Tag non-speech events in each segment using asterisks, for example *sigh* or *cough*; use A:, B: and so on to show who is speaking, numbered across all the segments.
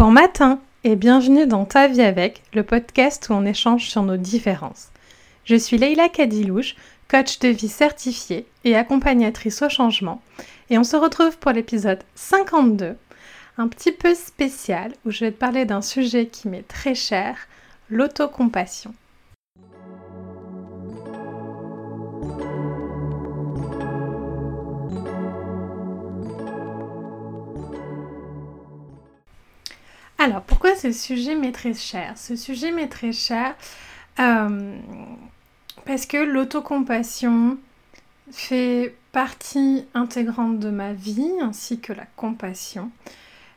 A: Bon matin et bienvenue dans Ta vie avec, le podcast où on échange sur nos différences. Je suis Leila Kadilouche, coach de vie certifiée et accompagnatrice au changement, et on se retrouve pour l'épisode 52, un petit peu spécial où je vais te parler d'un sujet qui m'est très cher, l'autocompassion. Alors, pourquoi ce sujet m'est très cher? Ce sujet m'est très cher euh, parce que l'autocompassion fait partie intégrante de ma vie, ainsi que la compassion.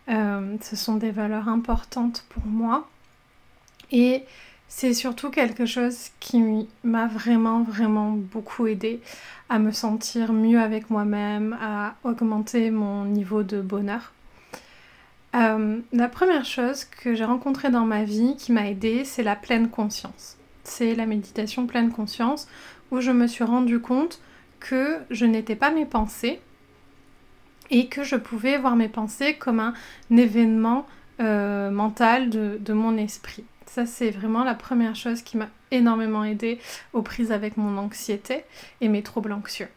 A: Euh, ce sont des valeurs importantes pour moi. Et c'est surtout quelque chose qui m'a vraiment, vraiment beaucoup aidé à me sentir mieux avec moi-même, à augmenter mon niveau de bonheur. Euh, la première chose que j'ai rencontrée dans ma vie qui m'a aidée, c'est la pleine conscience. C'est la méditation pleine conscience où je me suis rendu compte que je n'étais pas mes pensées et que je pouvais voir mes pensées comme un événement euh, mental de, mon esprit. Ça, c'est vraiment la première chose qui m'a énormément aidée aux prises avec mon anxiété et mes troubles anxieux.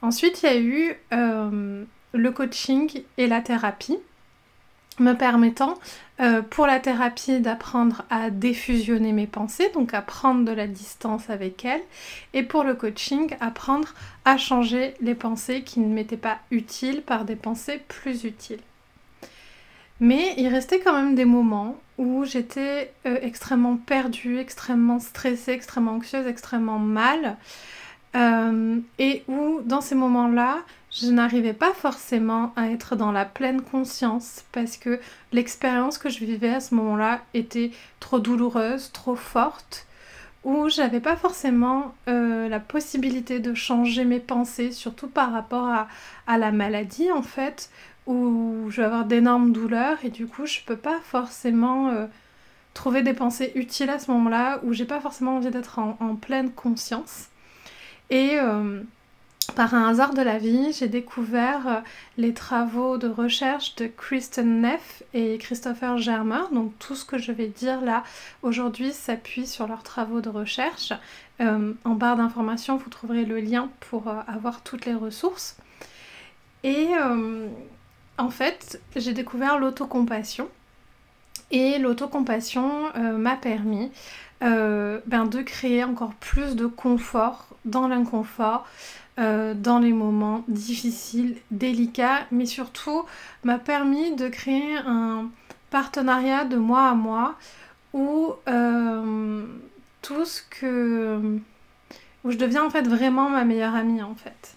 A: Ensuite, il y a eu euh, le coaching et la thérapie me permettant euh, pour la thérapie d'apprendre à défusionner mes pensées, donc à prendre de la distance avec elles, et pour le coaching, apprendre à changer les pensées qui ne m'étaient pas utiles par des pensées plus utiles. Mais il restait quand même des moments où j'étais euh, extrêmement perdue, extrêmement stressée, extrêmement anxieuse, extrêmement mal. Euh, et où dans ces moments-là, je n'arrivais pas forcément à être dans la pleine conscience parce que l'expérience que je vivais à ce moment-là était trop douloureuse, trop forte, où j'avais pas forcément euh, la possibilité de changer mes pensées, surtout par rapport à, la maladie en fait, où je vais avoir d'énormes douleurs et du coup je peux pas forcément euh, trouver des pensées utiles à ce moment-là, où j'ai pas forcément envie d'être en, pleine conscience. Et euh, par un hasard de la vie, j'ai découvert euh, les travaux de recherche de Kristen Neff et Christopher Germer. Donc tout ce que je vais dire là aujourd'hui s'appuie sur leurs travaux de recherche. Euh, en barre d'informations, vous trouverez le lien pour euh, avoir toutes les ressources. Et en fait, j'ai découvert l'autocompassion. Et l'autocompassion m'a permis ben, de créer encore plus de confort dans l'inconfort, euh, dans les moments difficiles, délicats, mais surtout m'a permis de créer un partenariat de moi à moi où euh, tout ce que où je deviens en fait vraiment ma meilleure amie en fait.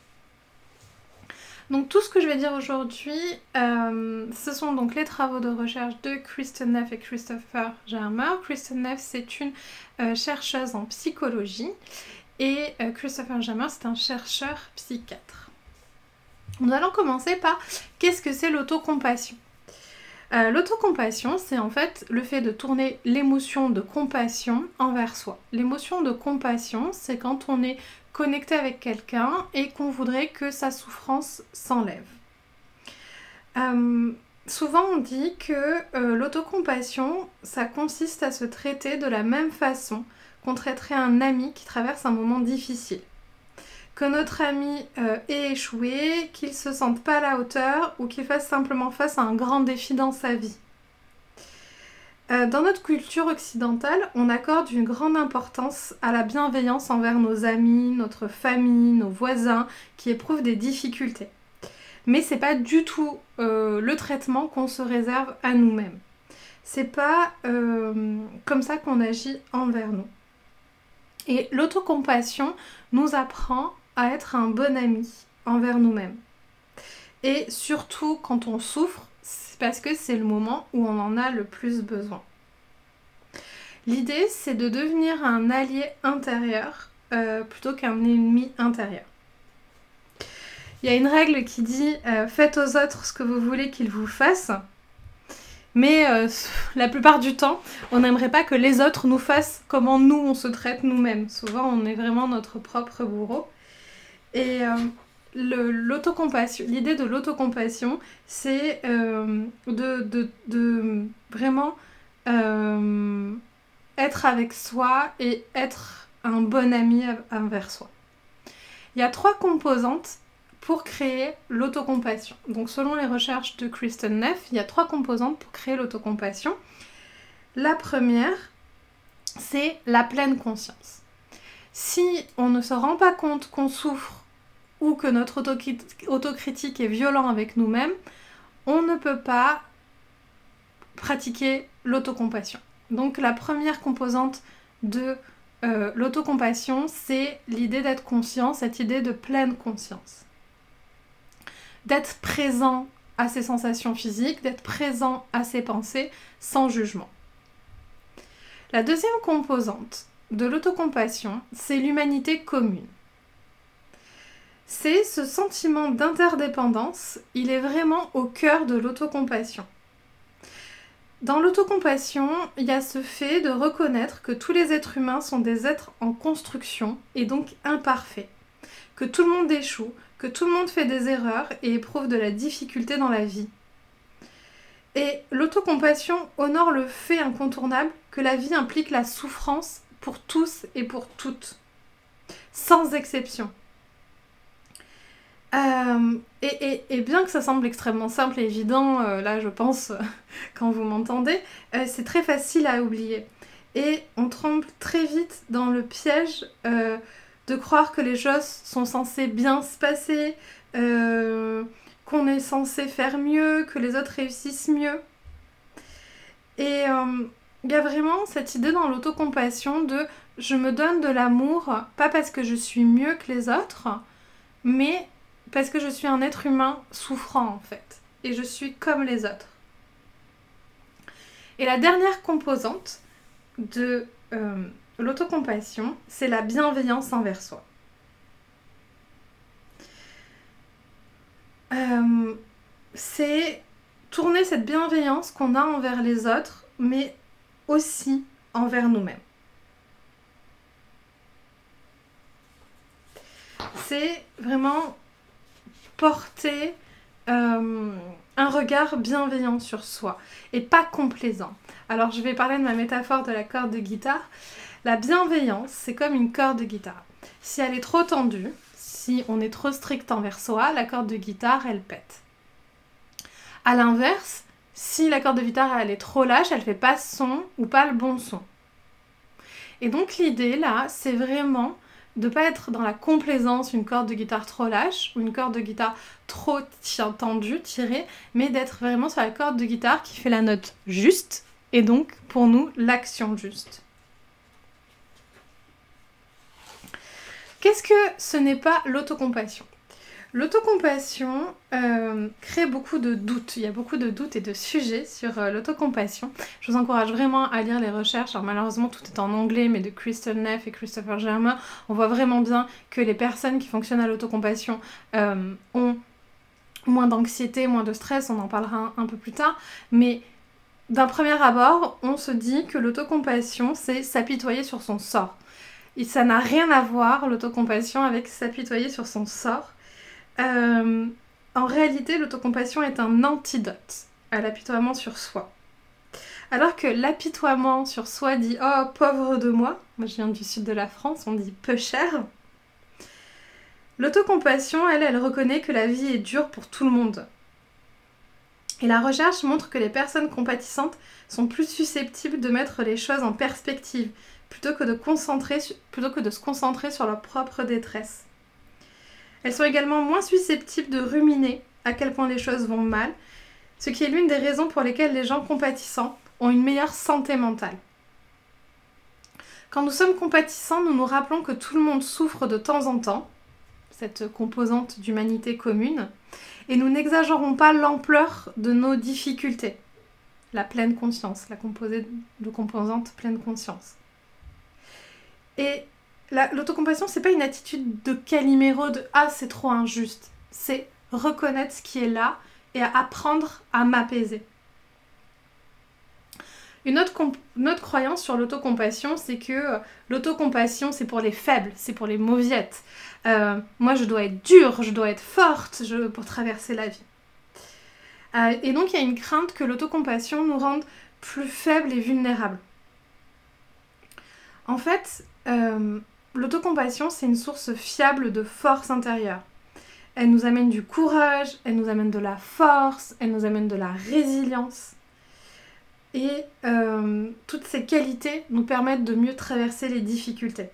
A: Donc tout ce que je vais dire aujourd'hui, euh, ce sont donc les travaux de recherche de Kristen Neff et Christopher Germer. Kristen Neff, c'est une chercheuse en psychologie et euh, Christopher Jammer, c'est un chercheur psychiatre. Nous allons commencer par qu'est-ce que c'est l'autocompassion? Euh, L'autocompassion, c'est en fait le fait de tourner l'émotion de compassion envers soi. L'émotion de compassion, c'est quand on est connecté avec quelqu'un et qu'on voudrait que sa souffrance s'enlève. Euh, souvent on dit que l'autocompassion, ça consiste à se traiter de la même façon qu'on traiterait un ami qui traverse un moment difficile. Que notre ami euh, ait échoué, qu'il se sente pas à la hauteur ou qu'il fasse simplement face à un grand défi dans sa vie. Euh, dans notre culture occidentale, on accorde une grande importance à la bienveillance envers nos amis, notre famille, nos voisins qui éprouvent des difficultés. Mais c'est pas du tout euh, le traitement qu'on se réserve à nous-mêmes. C'est pas comme ça qu'on agit envers nous. Et l'autocompassion nous apprend à être un bon ami envers nous-mêmes. Et surtout quand on souffre, c'est parce que c'est le moment où on en a le plus besoin. L'idée, c'est de devenir un allié intérieur euh, plutôt qu'un ennemi intérieur. Il y a une règle qui dit euh, faites aux autres ce que vous voulez qu'ils vous fassent. Mais euh, la plupart du temps, on n'aimerait pas que les autres nous fassent comment nous on se traite nous-mêmes. Souvent, on est vraiment notre propre bourreau. Et euh, l'idée de l'autocompassion, c'est euh, de, vraiment être avec soi et être un bon ami envers soi. Il y a trois composantes pour créer l'autocompassion. Donc selon les recherches de Kristen Neff, il y a trois composantes pour créer l'autocompassion. La première, c'est la pleine conscience. Si on ne se rend pas compte qu'on souffre ou que notre autocritique est violent avec nous-mêmes, on ne peut pas pratiquer l'autocompassion. Donc la première composante de euh, l'autocompassion, c'est l'idée d'être conscient, cette idée de pleine conscience. D'être présent à ses sensations physiques, d'être présent à ses pensées sans jugement. La deuxième composante de l'autocompassion, c'est l'humanité commune. C'est ce sentiment d'interdépendance, il est vraiment au cœur de l'autocompassion. Dans l'autocompassion, il y a ce fait de reconnaître que tous les êtres humains sont des êtres en construction et donc imparfaits, que tout le monde échoue, tout le monde fait des erreurs et éprouve de la difficulté dans la vie. Et l'autocompassion honore le fait incontournable que la vie implique la souffrance pour tous et pour toutes, sans exception. Euh, et, bien que ça semble extrêmement simple et évident, euh, là je pense, *laughs* quand vous m'entendez, euh, c'est très facile à oublier. Et on tremble très vite dans le piège de croire que les choses sont censées bien se passer, qu'on est censé faire mieux, que les autres réussissent mieux. Et il y a vraiment cette idée dans l'autocompassion de je me donne de l'amour, pas parce que je suis mieux que les autres, mais parce que je suis un être humain souffrant en fait. Et je suis comme les autres. Et la dernière composante de euh, l'autocompassion, c'est la bienveillance envers soi. Euh, c'est tourner cette bienveillance qu'on a envers les autres, mais aussi envers nous-mêmes. C'est vraiment porter euh, un regard bienveillant sur soi et pas complaisant. Alors je vais parler de ma métaphore de la corde de guitare. La bienveillance, c'est comme une corde de guitare. Si elle est trop tendue, si on est trop strict envers soi, la corde de guitare, elle pète. A l'inverse, si la corde de guitare elle est trop lâche, elle fait pas son ou pas le bon son. Et donc l'idée là, c'est vraiment de pas être dans la complaisance, une corde de guitare trop lâche ou une corde de guitare trop tendue, tirée, mais d'être vraiment sur la corde de guitare qui fait la note juste et donc pour nous l'action juste. Qu'est-ce que ce n'est pas l'autocompassion? L'autocompassion euh, crée beaucoup de doutes. Il y a beaucoup de doutes et de sujets sur euh, l'autocompassion. Je vous encourage vraiment à lire les recherches. Alors malheureusement tout est en anglais, mais de Kristen Neff et Christopher Germain, on voit vraiment bien que les personnes qui fonctionnent à l'autocompassion euh, ont moins d'anxiété, moins de stress. On en parlera un peu plus tard. Mais d'un premier abord, on se dit que l'autocompassion, c'est s'apitoyer sur son sort. Et ça n'a rien à voir, l'autocompassion, avec s'apitoyer sur son sort. Euh, en réalité, l'autocompassion est un antidote à l'apitoiement sur soi. Alors que l'apitoiement sur soi dit Oh, pauvre de moi, moi je viens du sud de la France, on dit peu cher. L'autocompassion, elle, elle reconnaît que la vie est dure pour tout le monde. Et la recherche montre que les personnes compatissantes sont plus susceptibles de mettre les choses en perspective plutôt que de, se concentrer sur leur propre détresse. Elles sont également moins susceptibles de ruminer à quel point les choses vont mal, ce qui est l'une des raisons pour lesquelles les gens compatissants ont une meilleure santé mentale. Quand nous sommes compatissants, nous nous rappelons que tout le monde souffre de temps en temps, cette composante d'humanité commune, et nous n'exagérons pas l'ampleur de nos difficultés. La pleine conscience, la composée de composante pleine conscience. Et L'autocompassion, c'est pas une attitude de caliméro de ah, c'est trop injuste. C'est reconnaître ce qui est là et apprendre à m'apaiser. Une autre, croyance sur l'autocompassion, c'est que euh, l'autocompassion, c'est pour les faibles, c'est pour les mauviettes. Euh, moi, je dois être dure, je dois être forte pour traverser la vie. Euh, et donc, il y a une crainte que l'autocompassion nous rende plus faibles et vulnérables. En fait, l'autocompassion, c'est une source fiable de force intérieure. Elle nous amène du courage, elle nous amène de la force, elle nous amène de la résilience. Et euh, toutes ces qualités nous permettent de mieux traverser les difficultés.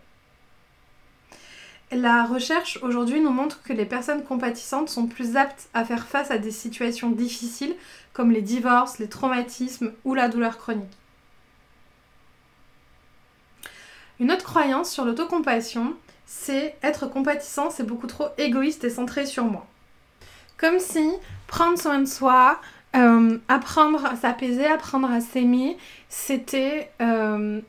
A: La recherche aujourd'hui nous montre que les personnes compatissantes sont plus aptes à faire face à des situations difficiles comme les divorces, les traumatismes ou la douleur chronique. Une autre croyance sur l'autocompassion, c'est être compatissant, c'est beaucoup trop égoïste et centré sur moi. Comme si prendre soin de soi, euh, apprendre à s'apaiser, apprendre à s'aimer, c'était euh,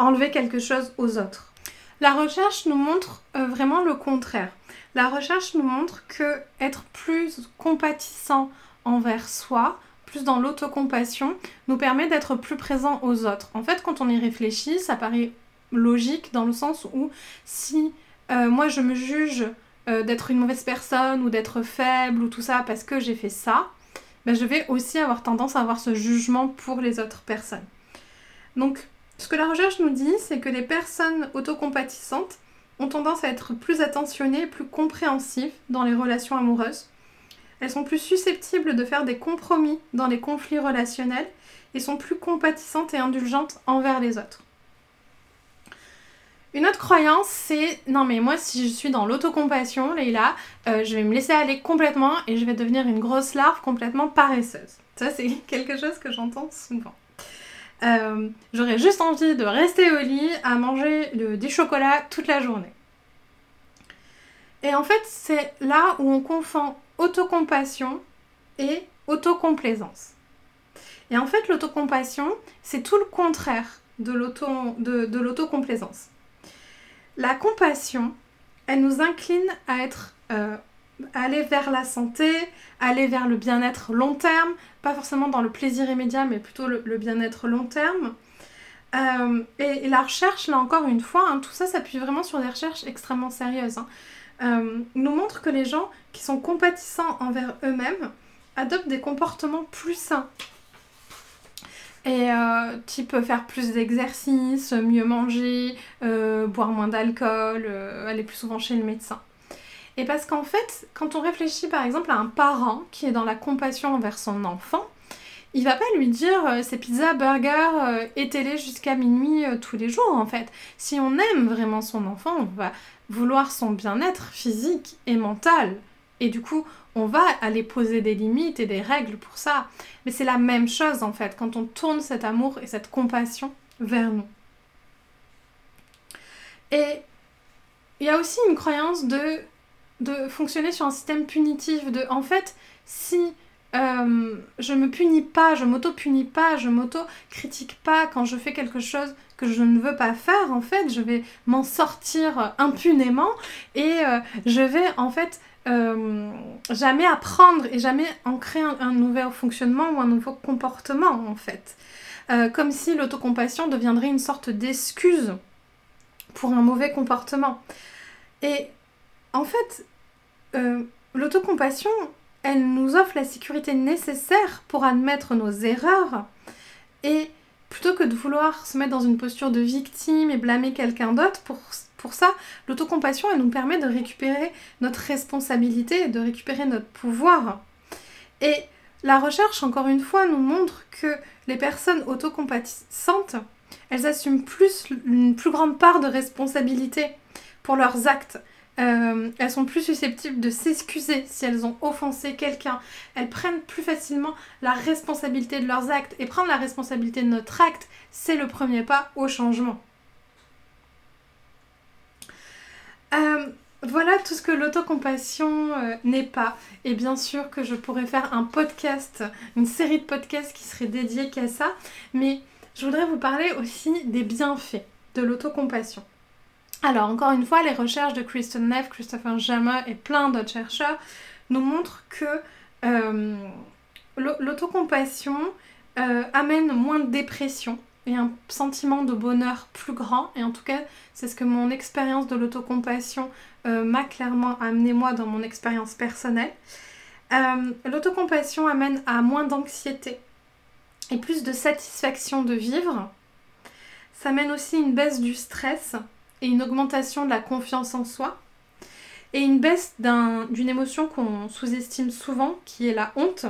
A: enlever quelque chose aux autres. La recherche nous montre euh, vraiment le contraire. La recherche nous montre que être plus compatissant envers soi, plus dans l'autocompassion, nous permet d'être plus présent aux autres. En fait, quand on y réfléchit, ça paraît logique dans le sens où si moi je me juge d'être une mauvaise personne ou d'être faible ou tout ça parce que j'ai fait ça, ben, je vais aussi avoir tendance à avoir ce jugement pour les autres personnes. Donc, ce que la recherche nous dit, c'est que les personnes autocompatissantes ont tendance à être plus attentionnées, plus compréhensives dans les relations amoureuses. Elles sont plus susceptibles de faire des compromis dans les conflits relationnels et sont plus compatissantes et indulgentes envers les autres. Une autre croyance, c'est non mais moi si je suis dans l'autocompassion, Leïla, euh, je vais me laisser aller complètement et je vais devenir une grosse larve complètement paresseuse. Ça c'est *laughs* quelque chose que j'entends souvent. Euh, j'aurais juste envie de rester au lit à manger du chocolat toute la journée. Et en fait, c'est là où on confond autocompassion et autocomplaisance. Et en fait, l'autocompassion, c'est tout le contraire de l'autocomplaisance. La compassion, elle nous incline à euh, aller vers la santé, aller vers le bien-être long terme, pas forcément dans le plaisir immédiat, mais plutôt le, bien-être long terme. Euh, et, la recherche, là encore une fois, hein, tout ça s'appuie vraiment sur des recherches extrêmement sérieuses, hein, euh, nous montre que les gens qui sont compatissants envers eux-mêmes adoptent des comportements plus sains, et euh, tu peux faire plus d'exercices, mieux manger, euh, boire moins d'alcool, euh, aller plus souvent chez le médecin. Et parce qu'en fait, quand on réfléchit par exemple à un parent qui est dans la compassion envers son enfant, il va pas lui dire c'est pizza, burger et télé jusqu'à minuit tous les jours en fait. Si on aime vraiment son enfant, on va vouloir son bien-être physique et mental. Et du coup, on va aller poser des limites et des règles pour ça. Mais c'est la même chose en fait quand on tourne cet amour et cette compassion vers nous. Et il y a aussi une croyance de, fonctionner sur un système punitif, de en fait, si euh, je me punis pas, je m'auto-punis pas, je m'auto-critique pas quand je fais quelque chose que je ne veux pas faire, en fait, je vais m'en sortir impunément et euh, je vais en fait euh, jamais apprendre et jamais ancrer un, un, nouvel fonctionnement ou un nouveau comportement en fait. Euh, comme si l'autocompassion deviendrait une sorte d'excuse pour un mauvais comportement. Et en fait, euh, l'autocompassion, elle nous offre la sécurité nécessaire pour admettre nos erreurs et plutôt que de vouloir se mettre dans une posture de victime et blâmer quelqu'un d'autre pour pour ça, l'autocompassion, elle nous permet de récupérer notre responsabilité, de récupérer notre pouvoir. Et la recherche, encore une fois, nous montre que les personnes autocompatissantes, elles assument plus, une plus grande part de responsabilité pour leurs actes. Euh, elles sont plus susceptibles de s'excuser si elles ont offensé quelqu'un. Elles prennent plus facilement la responsabilité de leurs actes. Et prendre la responsabilité de notre acte, c'est le premier pas au changement. Euh, voilà tout ce que l'autocompassion euh, n'est pas. Et bien sûr que je pourrais faire un podcast, une série de podcasts qui serait dédiée qu'à ça. Mais je voudrais vous parler aussi des bienfaits de l'autocompassion. Alors, encore une fois, les recherches de Kristen Neff, Christopher Jama et plein d'autres chercheurs nous montrent que euh, l'autocompassion euh, amène moins de dépression et un sentiment de bonheur plus grand. Et en tout cas, c'est ce que mon expérience de l'autocompassion euh, m'a clairement amené moi dans mon expérience personnelle. Euh, l'autocompassion amène à moins d'anxiété et plus de satisfaction de vivre. Ça amène aussi une baisse du stress et une augmentation de la confiance en soi. Et une baisse d'une émotion qu'on sous-estime souvent, qui est la honte.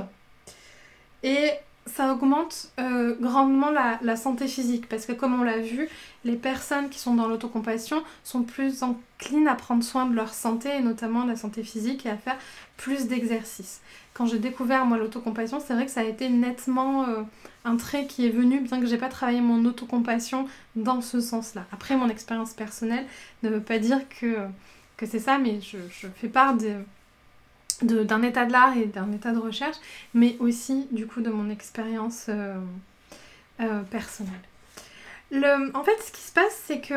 A: Et ça augmente euh, grandement la, santé physique parce que comme on l'a vu, les personnes qui sont dans l'autocompassion sont plus enclines à prendre soin de leur santé et notamment de la santé physique et à faire plus d'exercices. Quand j'ai découvert moi l'autocompassion, c'est vrai que ça a été nettement euh, un trait qui est venu bien que j'ai pas travaillé mon autocompassion dans ce sens-là. Après mon expérience personnelle ne veut pas dire que, que c'est ça, mais je, je fais part de d'un état de l'art et d'un état de recherche, mais aussi du coup de mon expérience euh, euh, personnelle. Le, en fait, ce qui se passe, c'est que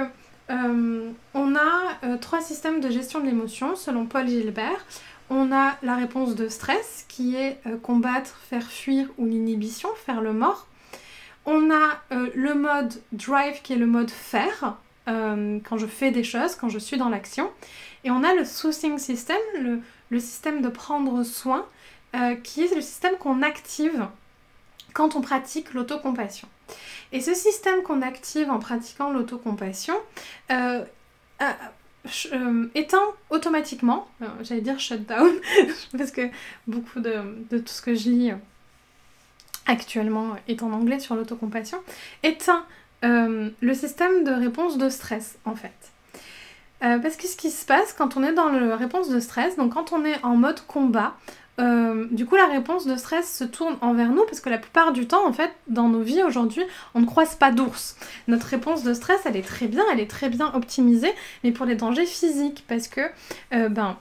A: euh, on a trois systèmes de gestion de l'émotion selon Paul Gilbert. On a la réponse de stress qui est combattre, faire fuir ou l'inhibition, faire le mort. On a le mode drive qui est le mode faire, quand je fais des choses, quand je suis dans l'action. Et on a le soothing system, le, le système de prendre soin, euh, qui est le système qu'on active quand on pratique l'autocompassion. Et ce système qu'on active en pratiquant l'autocompassion euh, euh, éteint automatiquement, j'allais dire shutdown, *laughs* parce que beaucoup de, de, tout ce que je lis actuellement est en anglais sur l'autocompassion, éteint le système de réponse de stress en fait. Euh, parce que ce qui se passe quand on est dans la réponse de stress, donc quand on est en mode combat, euh, du coup la réponse de stress se tourne envers nous parce que la plupart du temps en fait dans nos vies aujourd'hui on ne croise pas d'ours. Notre réponse de stress elle est très bien, elle est très bien optimisée mais pour les dangers physiques parce que euh, ben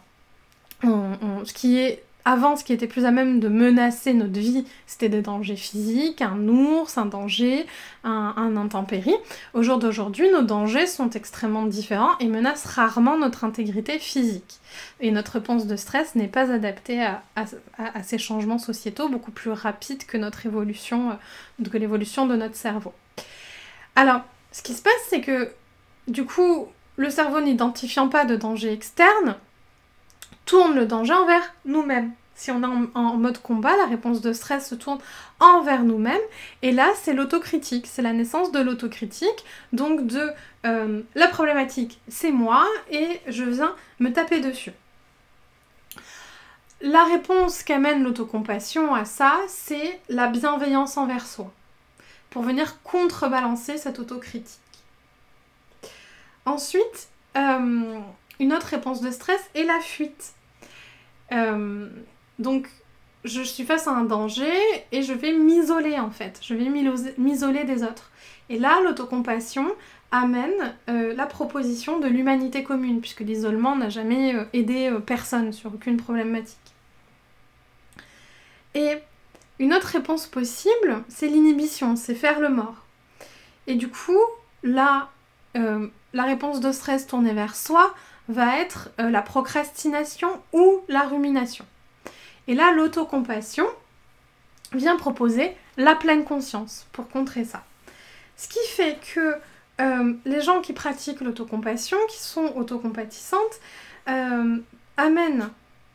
A: ce qui est avant, ce qui était plus à même de menacer notre vie, c'était des dangers physiques, un ours, un danger, un, intempérie. Au jour d'aujourd'hui, nos dangers sont extrêmement différents et menacent rarement notre intégrité physique. Et notre réponse de stress n'est pas adaptée à, ces changements sociétaux beaucoup plus rapides que notre évolution, euh, que l'évolution de notre cerveau. Alors, ce qui se passe, c'est que du coup, le cerveau n'identifiant pas de danger externe, tourne le danger envers nous-mêmes. Si on est en, mode combat, la réponse de stress se tourne envers nous-mêmes. Et là, c'est l'autocritique, c'est la naissance de l'autocritique. Donc de euh, la problématique, c'est moi et je viens me taper dessus. La réponse qu'amène l'autocompassion à ça, c'est la bienveillance envers soi, pour venir contrebalancer cette autocritique. Ensuite, euh, une autre réponse de stress est la fuite. Euh, donc, je suis face à un danger et je vais m'isoler en fait. Je vais m'isoler des autres. Et là, l'autocompassion amène euh, la proposition de l'humanité commune, puisque l'isolement n'a jamais euh, aidé personne sur aucune problématique. Et une autre réponse possible, c'est l'inhibition, c'est faire le mort. Et du coup, là, la réponse de stress tournée vers soi va être euh, la procrastination ou la rumination. Et là, l'autocompassion vient proposer la pleine conscience pour contrer ça. Ce qui fait que euh, les gens qui pratiquent l'autocompassion, qui sont autocompatissantes, euh, amènent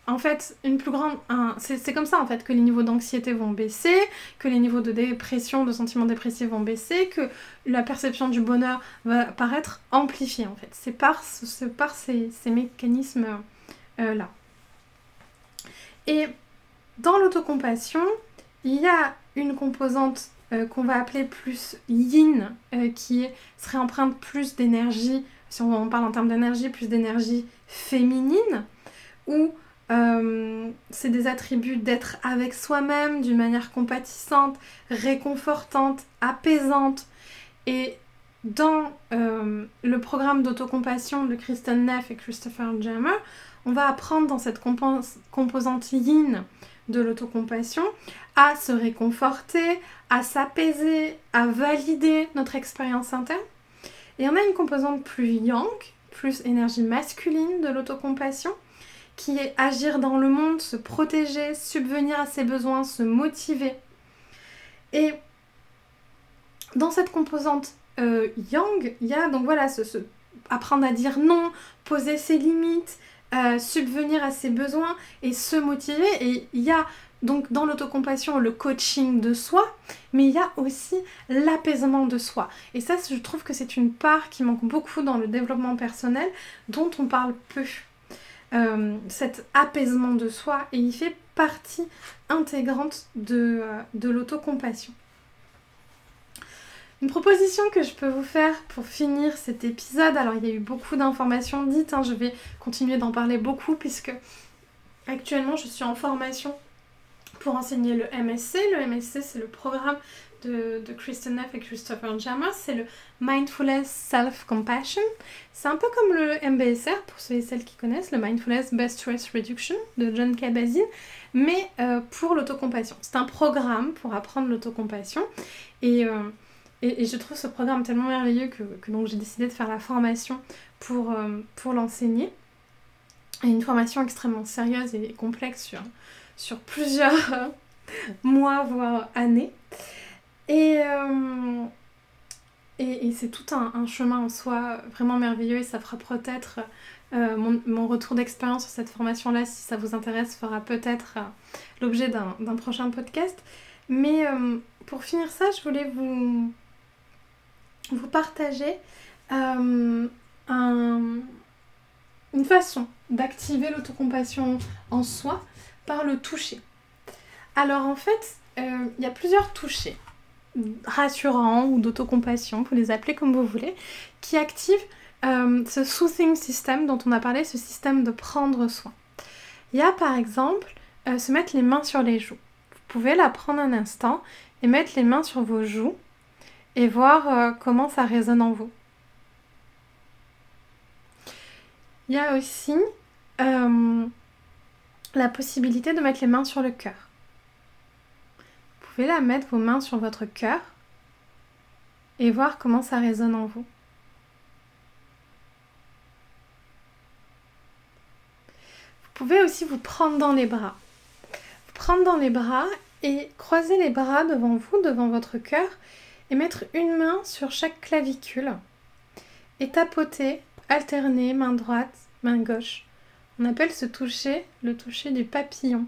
A: en fait, une plus grande. c'est comme ça en fait que les niveaux d'anxiété vont baisser, que les niveaux de dépression, de sentiments dépressifs vont baisser, que la perception du bonheur va paraître amplifiée en fait. C'est par, ces, mécanismes euh, là. Et dans l'autocompassion, il y a une composante euh, qu'on va appeler plus yin, euh, qui serait empreinte plus d'énergie, si on, parle en termes d'énergie, plus d'énergie féminine, ou euh, c'est des attributs d'être avec soi-même d'une manière compatissante, réconfortante, apaisante. Et dans le programme d'autocompassion de Kristen Neff et Christopher Jammer, on va apprendre dans cette composante yin de l'autocompassion à se réconforter, à s'apaiser, à valider notre expérience interne. Et on a une composante plus yang, plus énergie masculine de l'autocompassion, qui est agir dans le monde, se protéger, subvenir à ses besoins, se motiver. Et dans cette composante euh, yang, il y a donc voilà, apprendre à dire non, poser ses limites, euh, subvenir à ses besoins et se motiver. Et il y a donc dans l'autocompassion le coaching de soi, mais il y a aussi l'apaisement de soi. Et ça, je trouve que c'est une part qui manque beaucoup dans le développement personnel, dont on parle peu. Euh, cet apaisement de soi, et il fait partie intégrante de, de l'autocompassion. Une proposition que je peux vous faire pour finir cet épisode, alors il y a eu beaucoup d'informations dites, hein, je vais continuer d'en parler beaucoup puisque actuellement je suis en formation pour enseigner le MSC. Le MSC c'est le programme de, Kristen Neff et Christopher Jammer, c'est le Mindfulness Self-Compassion. C'est un peu comme le MBSR pour ceux et celles qui connaissent, le Mindfulness Best Stress Reduction de John Kabat-Zinn, mais euh, pour l'autocompassion. C'est un programme pour apprendre l'autocompassion. Euh, et, je trouve ce programme tellement merveilleux que, donc j'ai décidé de faire la formation pour, euh, pour l'enseigner. Et une formation extrêmement sérieuse et complexe sur, sur plusieurs mois, voire années. Et, euh, et, c'est tout un, chemin en soi vraiment merveilleux et ça fera peut-être euh, mon, mon, retour d'expérience sur cette formation-là, si ça vous intéresse, fera peut-être l'objet d'un prochain podcast. Mais pour finir ça, je voulais vous, vous partagez euh, une façon d'activer l'autocompassion en soi par le toucher. Alors en fait, euh, il y a plusieurs touchés rassurants ou d'autocompassion, vous les appelez comme vous voulez, qui activent euh, ce soothing system dont on a parlé, ce système de prendre soin. Il y a par exemple se mettre les mains sur les joues. Vous pouvez la prendre un instant et mettre les mains sur vos joues et voir euh, comment ça résonne en vous. Il y a aussi euh, la possibilité de mettre les mains sur le cœur. Vous pouvez la mettre vos mains sur votre cœur et voir comment ça résonne en vous. Vous pouvez aussi vous prendre dans les bras. Prendre dans les bras et croiser les bras devant vous, devant votre cœur et mettre une main sur chaque clavicule et tapoter, alterner main droite, main gauche. On appelle ce toucher le toucher du papillon.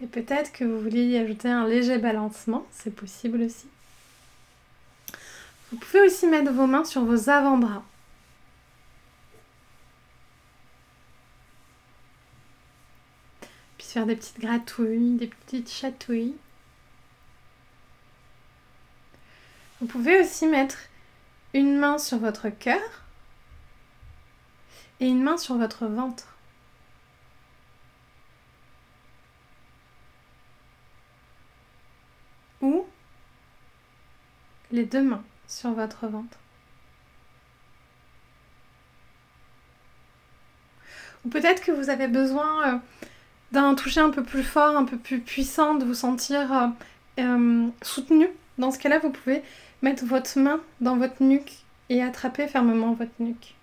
A: Et peut-être que vous vouliez y ajouter un léger balancement, c'est possible aussi. Vous pouvez aussi mettre vos mains sur vos avant-bras. Puis faire des petites gratouilles, des petites chatouilles. Vous pouvez aussi mettre une main sur votre cœur et une main sur votre ventre. Ou les deux mains sur votre ventre. Ou peut-être que vous avez besoin euh, d'un toucher un peu plus fort, un peu plus puissant, de vous sentir euh, euh, soutenu. Dans ce cas-là, vous pouvez mettre votre main dans votre nuque et attraper fermement votre nuque.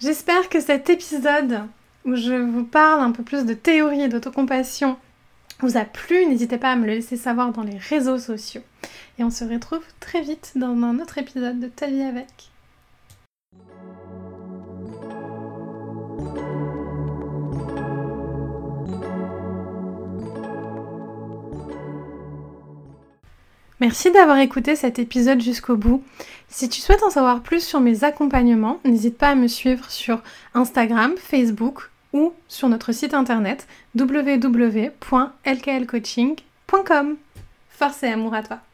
A: J'espère que cet épisode où je vous parle un peu plus de théorie et d'autocompassion vous a plu. N'hésitez pas à me le laisser savoir dans les réseaux sociaux. Et on se retrouve très vite dans un autre épisode de Ta vie avec. Merci d'avoir écouté cet épisode jusqu'au bout. Si tu souhaites en savoir plus sur mes accompagnements, n'hésite pas à me suivre sur Instagram, Facebook ou sur notre site internet www.lklcoaching.com. Force et amour à toi